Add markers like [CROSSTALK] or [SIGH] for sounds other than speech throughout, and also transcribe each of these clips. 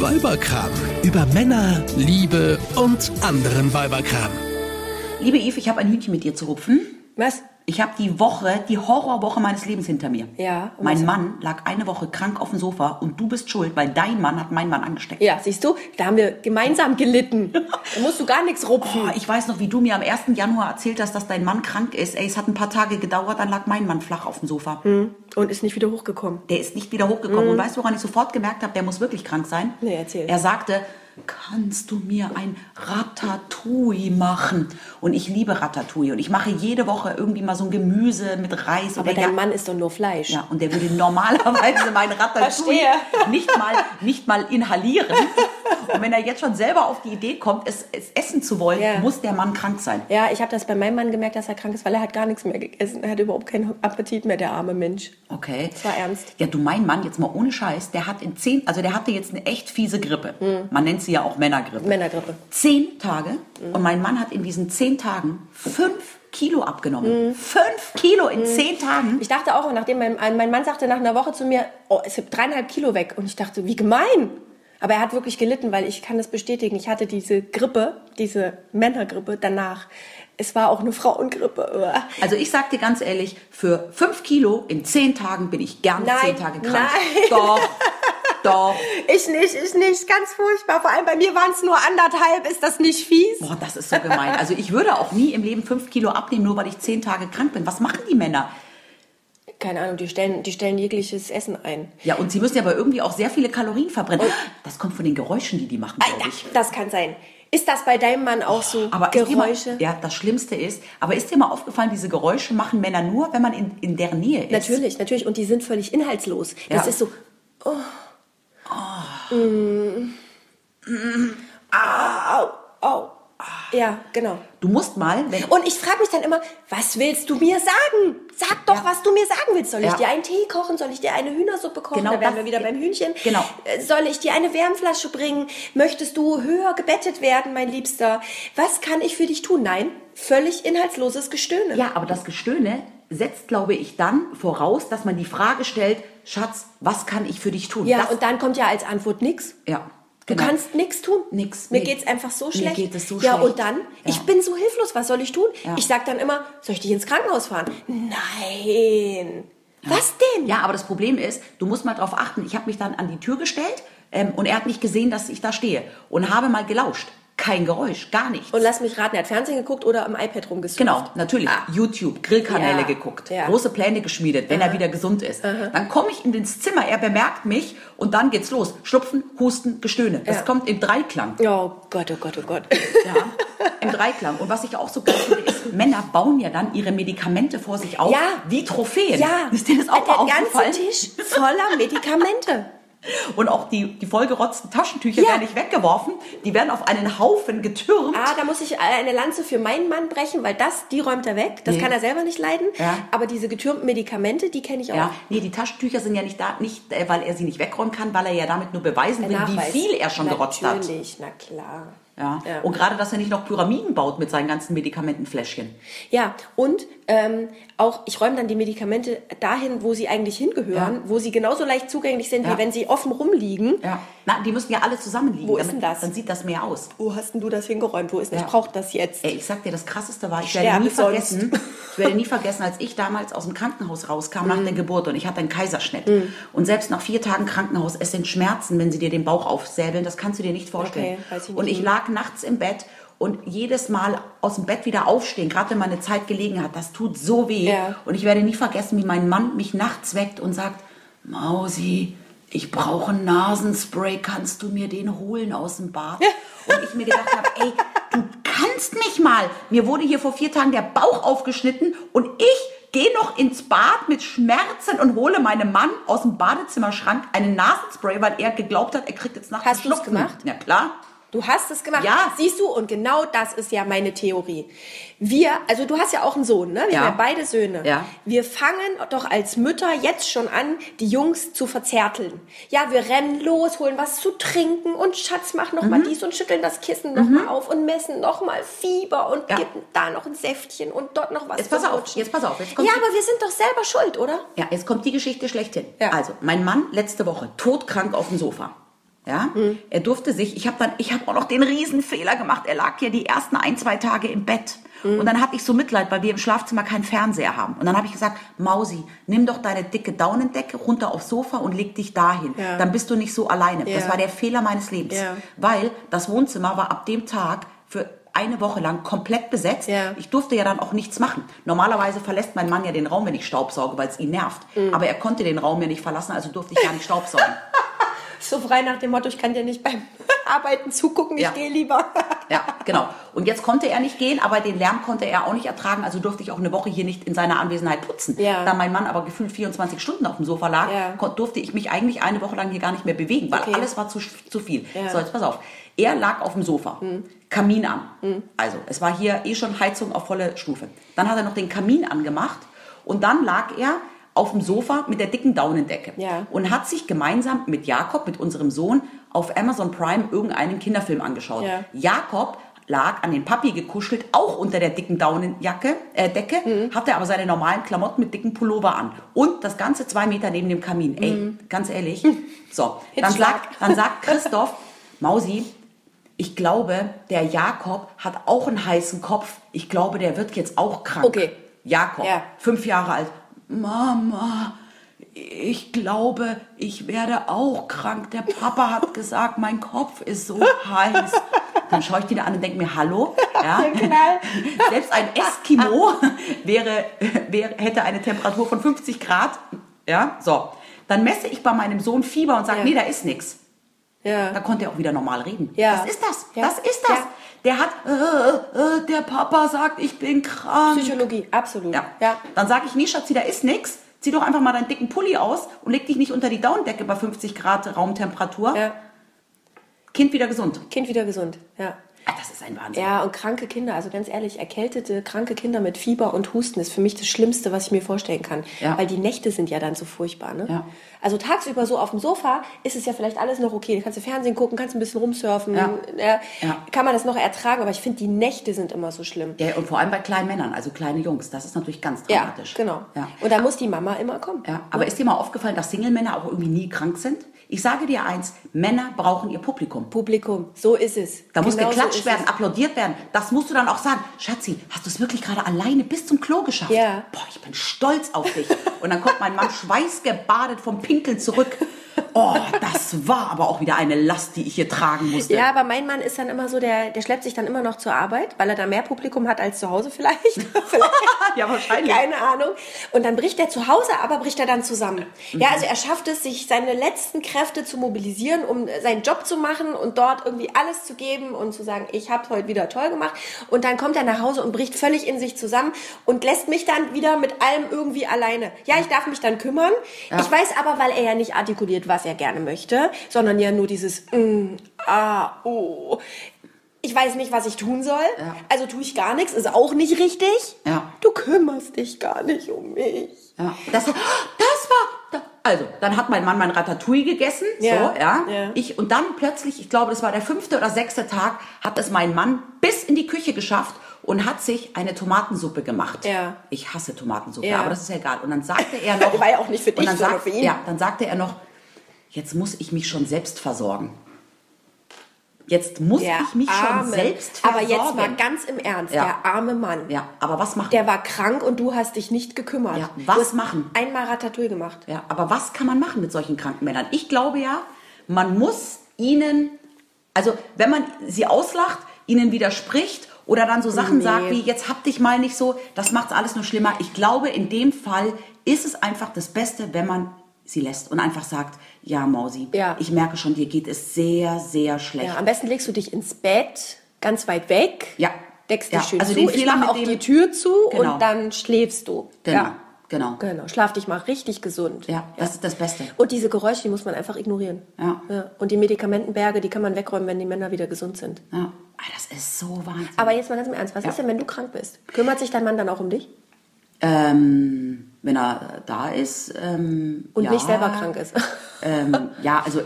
Weiberkram. Über Männer, Liebe und anderen Weiberkram. Liebe Eve, ich habe ein Hühnchen mit dir zu rupfen. Was? Ich habe die Woche, die Horrorwoche meines Lebens hinter mir. Ja, Mein Mann lag eine Woche krank auf dem Sofa und du bist schuld, weil dein Mann hat meinen Mann angesteckt. Ja, siehst du, da haben wir gemeinsam gelitten. [LAUGHS] Da musst du gar nichts rupfen. Oh, ich weiß noch, wie du mir am 1. Januar erzählt hast, dass dein Mann krank ist. Ey, es hat ein paar Tage gedauert, dann lag mein Mann flach auf dem Sofa. Und ist nicht wieder hochgekommen. Der ist nicht wieder hochgekommen. Und weißt du, woran ich sofort gemerkt habe, der muss wirklich krank sein? Nee, erzähl. Er sagte, kannst du mir ein Ratatouille machen? Und ich liebe Ratatouille. Und ich mache jede Woche irgendwie mal so ein Gemüse mit Reis. Aber dein ja, Mann ist doch nur Fleisch. Ja, und der würde normalerweise mein [LAUGHS] Ratatouille Verstehe. nicht mal, nicht mal inhalieren. Und wenn er jetzt schon selber auf die Idee kommt, es, es essen zu wollen, Ja. muss der Mann krank sein. Ja, ich habe das bei meinem Mann gemerkt, dass er krank ist, weil er hat gar nichts mehr gegessen. Er hat überhaupt keinen Appetit mehr, der arme Mensch. Okay. Das war ernst. Ja, du, mein Mann, jetzt mal ohne Scheiß, der hat in zehn, also der hatte jetzt eine echt fiese Grippe. Hm. Man nennt sie ja auch Männergrippe. Männergrippe. Zehn Tage. Und mein Mann hat in diesen zehn Tagen fünf Kilo abgenommen. Hm. Fünf Kilo in zehn Tagen. Ich dachte auch, nachdem mein, mein Mann sagte nach einer Woche zu mir, oh, es sind dreieinhalb Kilo weg. Und ich dachte, wie gemein. Aber er hat wirklich gelitten, weil ich kann das bestätigen. Ich hatte diese Grippe, diese Männergrippe danach. Es war auch eine Frauengrippe. Also ich sag dir ganz ehrlich, für fünf Kilo in zehn Tagen bin ich gern Nein, zehn Tage krank. nein. Doch, [LAUGHS] doch. Ich nicht, ich nicht. Ganz furchtbar. Vor allem bei mir waren es nur anderthalb. Ist das nicht fies? Boah, das ist so gemein. Also ich würde auch nie im Leben fünf Kilo abnehmen, nur weil ich zehn Tage krank bin. Was machen die Männer? Keine Ahnung, die stellen, die stellen jegliches Essen ein. Ja, und sie müssen ja aber irgendwie auch sehr viele Kalorien verbrennen. Das kommt von den Geräuschen, die die machen, glaube ich. das kann sein. Ist das bei deinem Mann auch so? Aber dir mal, Geräusche? ja, das Schlimmste ist, aber ist dir mal aufgefallen, diese Geräusche machen Männer nur, wenn man in, in deren Nähe ist? Natürlich, natürlich. Und die sind völlig inhaltslos. Das Ja. ist so. Oh. Mm. Au, au. Ja, genau. Du musst mal, wenn, Und ich frage mich dann immer, was willst du mir sagen? Sag doch, was du mir sagen willst. Soll ich Ja. dir einen Tee kochen? Soll ich dir eine Hühnersuppe kochen? Genau da wären wir wieder beim Hühnchen. Genau. Äh, Soll ich dir eine Wärmflasche bringen? Möchtest du höher gebettet werden, mein Liebster? Was kann ich für dich tun? Nein, völlig inhaltsloses Gestöhne. ja, aber das Gestöhne setzt, glaube ich, dann voraus, dass man die Frage stellt, Schatz, was kann ich für dich tun? Ja, das, und dann kommt ja als Antwort nix. ja, Du genau. kannst nichts tun. Nix. Mir Nee. geht's einfach so Mir schlecht. geht es so ja, schlecht. und dann, Ja. ich bin so hilflos, was soll ich tun? Ja. Ich sag dann immer, soll ich dich ins Krankenhaus fahren? Nein. Was denn? Ja, aber das Problem ist, du musst mal drauf achten. Ich habe mich dann an die Tür gestellt ähm, und er hat nicht gesehen, dass ich da stehe und habe mal gelauscht. Kein Geräusch, gar nichts. Und lass mich raten, er hat Fernsehen geguckt oder am iPad rumgesurft? Genau, natürlich. YouTube, Grillkanäle Ja, geguckt, ja. große Pläne geschmiedet, wenn er wieder gesund ist. Dann komme ich in ins Zimmer, er bemerkt mich und dann geht's los. Schlupfen, Husten, Gestöhne. Das Ja. kommt im Dreiklang. Oh Gott, oh Gott, oh Gott. Ja, im Dreiklang. Und was ich auch so geil finde, ist, Männer bauen ja dann ihre Medikamente vor sich auf, Ja. wie Trophäen. Ja, Ist dir das auch der aufgefallen? ganze Tisch voller Medikamente. Und auch die, die vollgerotzten Taschentücher Ja. werden nicht weggeworfen, die werden auf einen Haufen getürmt. Ah, da muss ich eine Lanze für meinen Mann brechen, weil das, die räumt er weg. Das Nee. kann er selber nicht leiden. Ja. Aber diese getürmten Medikamente, die kenne ich auch. Ja, nee, die Taschentücher sind ja nicht da, nicht, äh, weil er sie nicht wegräumen kann, weil er ja damit nur beweisen will, wie viel er schon gerotzt hat. Natürlich, na klar. Ja. Ja. Und gerade, dass er nicht noch Pyramiden baut mit seinen ganzen Medikamentenfläschchen. Ja, und ähm, auch, ich räume dann die Medikamente dahin, wo sie eigentlich hingehören, wo sie genauso leicht zugänglich sind, Ja. wie wenn sie offen rumliegen. Ja. Na, die müssen ja alle zusammenliegen. Wo ist denn das? Dann sieht das mehr aus. Wo hast denn du das hingeräumt? Wo ist denn? Ja. Ich brauche das jetzt. Ey, ich sag dir, das Krasseste war, ich Ich werde nie vergessen, [LAUGHS] ich werde nie vergessen, als ich damals aus dem Krankenhaus rauskam nach der Mhm. Geburt und ich hatte einen Kaiserschnitt. Und selbst nach vier Tagen Krankenhaus, es sind Schmerzen, wenn sie dir den Bauch aufsäbeln, das kannst du dir nicht vorstellen. Okay, weiß ich nicht. und ich lag nachts im Bett und jedes Mal aus dem Bett wieder aufstehen, gerade wenn meine Zeit gelegen hat, das tut so weh. Ja. Und ich werde nie vergessen, wie mein Mann mich nachts weckt und sagt, Mausi, ich brauche ein Nasenspray, kannst du mir den holen aus dem Bad? Und ich mir gedacht habe, ey, du kannst mich mal. Mir wurde hier vor vier Tagen der Bauch aufgeschnitten und ich gehe noch ins Bad mit Schmerzen und hole meinem Mann aus dem Badezimmerschrank einen Nasenspray, weil er geglaubt hat, er kriegt jetzt nachts Hast Schnupfen. gemacht? Ja, klar. Du hast es gemacht. Ja. Siehst du, und genau das ist ja meine Theorie. Wir, also du hast ja auch einen Sohn, ne? Wir Ja. haben ja beide Söhne. Ja. Wir fangen doch als Mütter jetzt schon an, die Jungs zu verzärteln. Ja, wir rennen los, holen was zu trinken und Schatz, mach noch Mhm. mal dies und schütteln das Kissen noch mal auf und messen noch mal Fieber und Ja. geben da noch ein Säftchen und dort noch was Jetzt pass auf, jetzt pass auf, jetzt kommt Ja, aber wir sind doch selber schuld, oder? Ja, jetzt kommt die Geschichte schlechthin. Ja. Also, mein Mann letzte Woche todkrank auf dem Sofa. Ja, er durfte sich, ich habe dann, ich habe auch noch den Riesenfehler gemacht. Er lag ja die ersten ein, zwei Tage im Bett. Und dann hatte ich so Mitleid, weil wir im Schlafzimmer keinen Fernseher haben. Und dann habe ich gesagt, Mausi, nimm doch deine dicke Daunendecke runter aufs Sofa und leg dich dahin. Ja. Dann bist du nicht so alleine. Das Ja. war der Fehler meines Lebens. Ja. Weil das Wohnzimmer war ab dem Tag für eine Woche lang komplett besetzt. Ja. Ich durfte ja dann auch nichts machen. Normalerweise verlässt mein Mann ja den Raum, wenn ich staubsauge, weil es ihn nervt. Mhm. Aber er konnte den Raum ja nicht verlassen, also durfte ich gar nicht staubsaugen. [LAUGHS] So frei nach dem Motto, ich kann dir nicht beim [LAUGHS] Arbeiten zugucken, ich Ja. gehe lieber. [LAUGHS] Ja, genau. Und jetzt konnte er nicht gehen, aber den Lärm konnte er auch nicht ertragen, also durfte ich auch eine Woche hier nicht in seiner Anwesenheit putzen. Ja. Da mein Mann aber gefühlt 24 Stunden auf dem Sofa lag, Ja. durfte ich mich eigentlich eine Woche lang hier gar nicht mehr bewegen, weil Okay. alles war zu, zu viel. So, jetzt pass auf. Er lag auf dem Sofa, Kamin an. Also, es war hier eh schon Heizung auf volle Stufe. Dann hat er noch den Kamin angemacht und dann lag er auf dem Sofa mit der dicken Daunendecke Ja. und hat sich gemeinsam mit Jakob, mit unserem Sohn, auf Amazon Prime irgendeinen Kinderfilm angeschaut. Ja. Jakob lag an den Papi gekuschelt, auch unter der dicken Daunenjacke, äh, Decke, Mhm. hatte aber seine normalen Klamotten mit dicken Pullover an. Und das Ganze zwei Meter neben dem Kamin. Ey, ganz ehrlich. So, dann sagt, dann sagt [LAUGHS] Christoph, Mausi, ich glaube, der Jakob hat auch einen heißen Kopf. Ich glaube, der wird jetzt auch krank. Okay. Jakob, Ja. fünf Jahre alt. Mama, ich glaube, ich werde auch krank. Der Papa hat [LAUGHS] gesagt, mein Kopf ist so heiß. Dann schaue ich die da an und denke mir, hallo? Ja? Knall. [LAUGHS] Selbst ein Eskimo wäre, wäre, hätte eine Temperatur von 50 Grad. Ja, so. Dann messe ich bei meinem Sohn Fieber und sage, Ja. nee, da ist nichts. Ja. Da konnte er auch wieder normal reden. Ja. Das ist das. Ja. Das ist das. Ja. Der hat, äh, äh, der Papa sagt, ich bin krank. Psychologie, absolut. Ja. ja. Dann sage ich, nee, Schatzi, da ist nix. Zieh doch einfach mal deinen dicken Pulli aus und leg dich nicht unter die Daunendecke bei 50 Grad Raumtemperatur. ja. Kind wieder gesund. Kind wieder gesund, ja. Ah, Das ist ein Wahnsinn. Ja, und kranke Kinder, also ganz ehrlich, erkältete, kranke Kinder mit Fieber und Husten ist für mich das Schlimmste, was ich mir vorstellen kann. Ja. Weil die Nächte sind ja dann so furchtbar. Ne? Ja. Also tagsüber so auf dem Sofa ist es ja vielleicht alles noch okay. Du kannst du Fernsehen gucken, kannst ein bisschen rumsurfen, Ja. ja. Ja. kann man das noch ertragen. Aber ich finde, die Nächte sind immer so schlimm. Ja, und vor allem bei kleinen Männern, also kleine Jungs. Das ist natürlich ganz Ja, dramatisch. genau. Ja. Und da muss die Mama immer kommen. Ja, aber ist dir mal aufgefallen, dass Single-Männer auch irgendwie nie krank sind? Ich sage dir eins, Männer brauchen ihr Publikum. Publikum, so ist es. Da muss Genau so geklatscht ist werden, es. applaudiert werden. Das musst du dann auch sagen. Schatzi, hast du es wirklich gerade alleine bis zum Klo geschafft? Ja. Boah, ich bin stolz auf dich. Und dann kommt mein Mann [LAUGHS] schweißgebadet vom Pinkeln zurück. Oh, das war aber auch wieder eine Last, die ich hier tragen musste. Ja, aber mein Mann ist dann immer so, der, der schleppt sich dann immer noch zur Arbeit, weil er da mehr Publikum hat als zu Hause vielleicht. [LAUGHS] [LAUGHS] vielleicht. Ja, wahrscheinlich. Keine Ahnung. Und dann bricht er zu Hause, aber bricht er dann zusammen. Mhm. Ja, also er schafft es, sich seine letzten Kräfte zu mobilisieren, um seinen Job zu machen und dort irgendwie alles zu geben und zu sagen, ich habe heute wieder toll gemacht. Und dann kommt er nach Hause und bricht völlig in sich zusammen und lässt mich dann wieder mit allem irgendwie alleine. Ja, ich darf mich dann kümmern. Ja. Ich weiß aber, weil er ja nicht artikuliert, was er gerne möchte, sondern ja nur dieses mm, ah, oh. Ich weiß nicht, was ich tun soll. Ja. Also tue ich gar nichts, ist auch nicht richtig. Ja. Du kümmerst dich gar nicht um mich. Ja, das, das war. Also, dann hat mein Mann mein Ratatouille gegessen. Ja, So, ja. ja. Ich, und dann plötzlich, ich glaube, das war der fünfte oder sechste Tag, hat es mein Mann bis in die Küche geschafft und hat sich eine Tomatensuppe gemacht. Ja. Ich hasse Tomatensuppe, Ja. aber das ist ja egal. Und dann sagte er noch. [LAUGHS] War ja auch nicht für und dich, dann sondern sagt, für ihn. Ja, dann sagte er noch, jetzt muss ich mich schon selbst versorgen. Jetzt muss Der ich mich schon arme, selbst Aber versorgen. jetzt mal ganz im Ernst, Ja. der arme Mann. Ja, aber was machen? Der war krank und du hast dich nicht gekümmert. Ja, was machen? Einmal Ratatouille gemacht. Ja, aber was kann man machen mit solchen kranken Männern? Ich glaube ja, man muss ihnen, also wenn man sie auslacht, ihnen widerspricht oder dann so Sachen Nee. sagt wie, jetzt hab dich mal nicht so, das macht's alles nur schlimmer. Ich glaube, in dem Fall ist es einfach das Beste, wenn man sie lässt und einfach sagt, ja Mausi, Ja. ich merke schon, dir geht es sehr, sehr schlecht. Ja, am besten legst du dich ins Bett, ganz weit weg. Ja. Deckst Ja, dich schön also zu. ich mache auch die Tür zu Genau. und dann schläfst du. Genau, Ja. genau. Genau. Schlaf dich mal richtig gesund. Ja, das ist das Beste. Und diese Geräusche, die muss man einfach ignorieren. Ja. Und die Medikamentenberge, die kann man wegräumen, wenn die Männer wieder gesund sind. Ja. Ah, das ist so wahnsinnig. Aber jetzt mal ganz im Ernst, was Ja. ist denn, wenn du krank bist? Kümmert sich dein Mann dann auch um dich? Ähm, wenn er da ist. Ähm, Und ja, nicht selber krank ist. [LAUGHS] Ähm, ja, also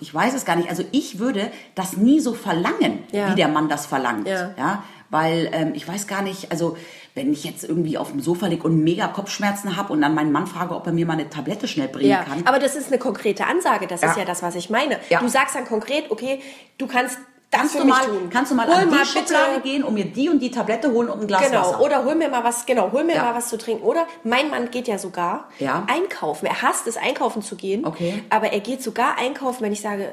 ich weiß es gar nicht. Also ich würde das nie so verlangen, Ja. wie der Mann das verlangt. Ja. Ja, weil ähm, ich weiß gar nicht, also wenn ich jetzt irgendwie auf dem Sofa liege und mega Kopfschmerzen habe und dann meinen Mann frage, ob er mir mal eine Tablette schnell bringen Ja, kann. aber das ist eine konkrete Ansage. Das ist Ja. das, was ich meine. Du sagst dann konkret, okay, du kannst Kannst du, mal, tun. kannst du mal hol an die Schublade gehen und mir die und die Tablette holen und ein Glas Genau, Wasser? oder hol mir mal was, genau, hol mir Ja. mal was zu trinken. Oder mein Mann geht ja sogar Ja. einkaufen. Er hasst es, einkaufen zu gehen. Okay. Aber er geht sogar einkaufen, wenn ich sage,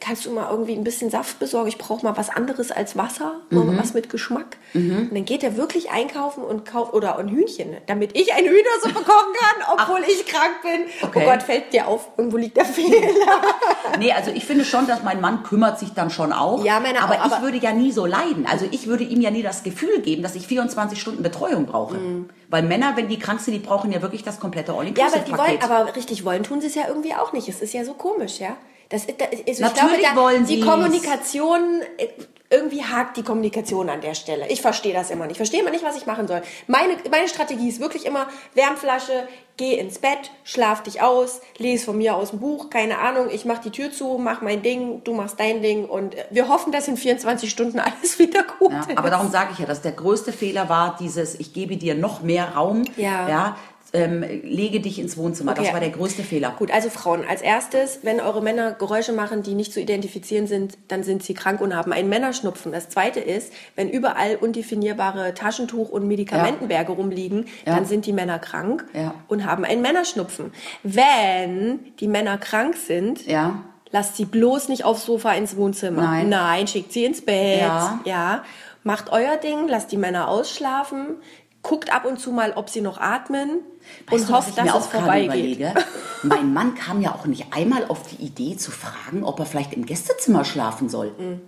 kannst du mal irgendwie ein bisschen Saft besorgen? Ich brauche mal was anderes als Wasser, Mhm. was mit Geschmack. Und dann geht er wirklich einkaufen und kauft, oder ein Hühnchen, damit ich eine Hühnersuppe [LAUGHS] kochen kann, obwohl ich krank bin. Okay. Oh Gott, fällt dir auf, irgendwo liegt der Fehler. [LAUGHS] Nee, also ich finde schon, dass mein Mann kümmert sich dann schon auch. Ja, Männer aber auch, ich aber- würde ja nie so leiden. Also ich würde ihm ja nie das Gefühl geben, dass ich 24 Stunden Betreuung brauche. Mhm. Weil Männer, wenn die krank sind, die brauchen ja wirklich das komplette Ja, aber die wollen, aber richtig wollen tun sie es ja irgendwie auch nicht. Es ist ja so komisch, ja. Das, ist- das, also ich Natürlich glaube, da, wollen die. Kommunikation, äh, irgendwie hakt die Kommunikation an der Stelle. Ich verstehe das immer nicht. Ich verstehe immer nicht, was ich machen soll. Meine, meine Strategie ist wirklich immer Wärmflasche, geh ins Bett, schlaf dich aus, lese von mir aus ein Buch, keine Ahnung, ich mach die Tür zu, mach mein Ding, du machst dein Ding und äh, wir hoffen, dass in 24 Stunden [LAUGHS] alles wieder gut Ja, ist. aber darum sage ich ja, dass der größte Fehler war dieses, ich gebe dir noch mehr Raum, Ja. ja ähm, lege dich ins Wohnzimmer. Okay. Das war der größte Fehler. Gut, also Frauen, als erstes, wenn eure Männer Geräusche machen, die nicht zu identifizieren sind, dann sind sie krank und haben einen Männerschnupfen. Das zweite ist, wenn überall undefinierbare Taschentuch- und Medikamentenberge rumliegen, Ja. dann sind die Männer krank Ja. und haben einen Männerschnupfen. Wenn die Männer krank sind, Ja. lasst sie bloß nicht aufs Sofa ins Wohnzimmer. Nein. Nein, schickt sie ins Bett. Ja. ja. Macht euer Ding, lasst die Männer ausschlafen. Guckt ab und zu mal, ob sie noch atmen Weißt und du, hofft, dass es vorbeigeht. [LAUGHS] Mein Mann kam ja auch nicht einmal auf die Idee zu fragen, ob er vielleicht im Gästezimmer schlafen soll. Mhm.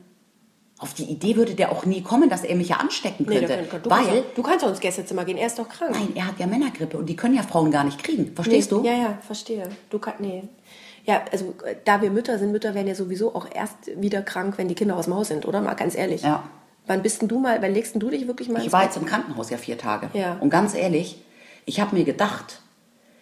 Auf die Idee würde der auch nie kommen, dass er mich ja anstecken Nee, könnte. kann, du, kannst weil, auch, du kannst auch ins Gästezimmer gehen, er ist doch krank. nein, er hat ja Männergrippe und die können ja Frauen gar nicht kriegen. Verstehst nee, du? Ja, ja, verstehe. Du kannst, nee. Ja, also äh, da wir Mütter sind, Mütter werden ja sowieso auch erst wieder krank, wenn die Kinder aus dem Haus sind, oder? Mal ganz ehrlich. Ja. Wann bist denn du mal, wann legst denn du dich wirklich mal Ich war jetzt im Krankenhaus ja vier Tage. Ja. Und ganz ehrlich, ich habe mir gedacht,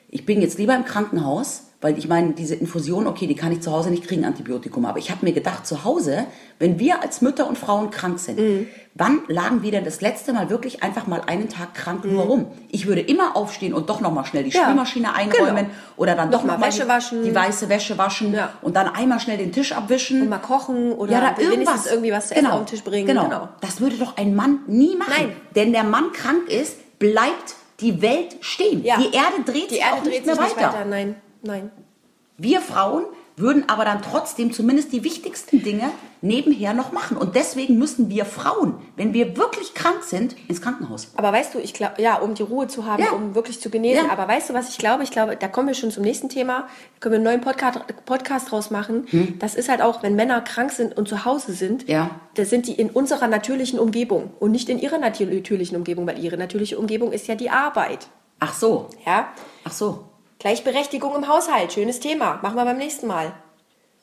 ich bin jetzt lieber im Krankenhaus, weil ich meine, diese Infusion, okay, die kann ich zu Hause nicht kriegen, Antibiotikum. Aber ich habe mir gedacht, zu Hause, wenn wir als Mütter und Frauen krank sind, Mhm. wann lagen wir denn das letzte Mal wirklich einfach mal einen Tag krank Mhm. nur rum? Ich würde immer aufstehen und doch nochmal schnell die Ja, Spülmaschine einräumen genau. oder dann Noch doch mal nochmal Wäsche die, waschen. die weiße Wäsche waschen Ja. und dann einmal schnell den Tisch abwischen. Und mal kochen oder ja, da irgendwas. irgendwie was zu essen auf den Tisch bringen. Genau. Genau. Das würde doch ein Mann nie machen. Nein. Denn der Mann krank ist, bleibt die Welt stehen. Ja. Die Erde dreht Die sich Erde auch dreht nicht mehr sich nicht weiter. weiter. Nein, nein. Wir Frauen würden aber dann trotzdem zumindest die wichtigsten Dinge nebenher noch machen. Und deswegen müssen wir Frauen, wenn wir wirklich krank sind, ins Krankenhaus. Aber weißt du, ich glaube, ja, um die Ruhe zu haben, Ja. um wirklich zu genesen. Ja. Aber weißt du, was ich glaube? Ich glaube, da kommen wir schon zum nächsten Thema. Da können wir einen neuen Podcast, Podcast draus machen. Das ist halt auch, wenn Männer krank sind und zu Hause sind, Hm. Ja. da sind die in unserer natürlichen Umgebung und nicht in ihrer natür- natürlichen Umgebung, weil ihre natürliche Umgebung ist ja die Arbeit. Ach so. Ja? Ach so. Gleichberechtigung im Haushalt, schönes Thema. Machen wir beim nächsten Mal.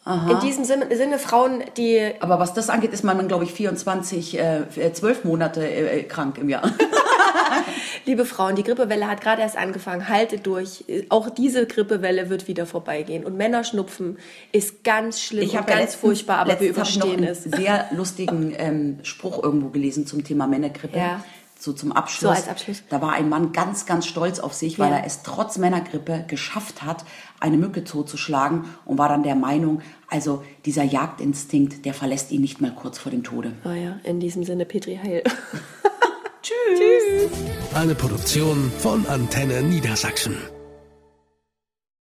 In diesem Sinne, Frauen, die Aber was das angeht, ist man dann, glaube ich, 24, äh, äh, 12 Monate äh, krank im Jahr. [LAUGHS] Liebe Frauen, die Grippewelle hat gerade erst angefangen. Haltet durch. Auch diese Grippewelle wird wieder vorbeigehen. Und Männerschnupfen ist ganz schlimm und habe ganz ja letztens- furchtbar, aber wir überstehen ich noch es. einen sehr lustigen ähm, Spruch irgendwo gelesen zum Thema Männergrippe. Ja. So zum Abschluss. So als Abschluss. Da war ein Mann ganz, ganz stolz auf sich, weil Ja. er es trotz Männergrippe geschafft hat, eine Mücke totzuschlagen und war dann der Meinung, also dieser Jagdinstinkt, der verlässt ihn nicht mal kurz vor dem Tode. Oh ja, in diesem Sinne, Petri Heil. [LAUGHS] Tschüss. Eine Produktion von Antenne Niedersachsen.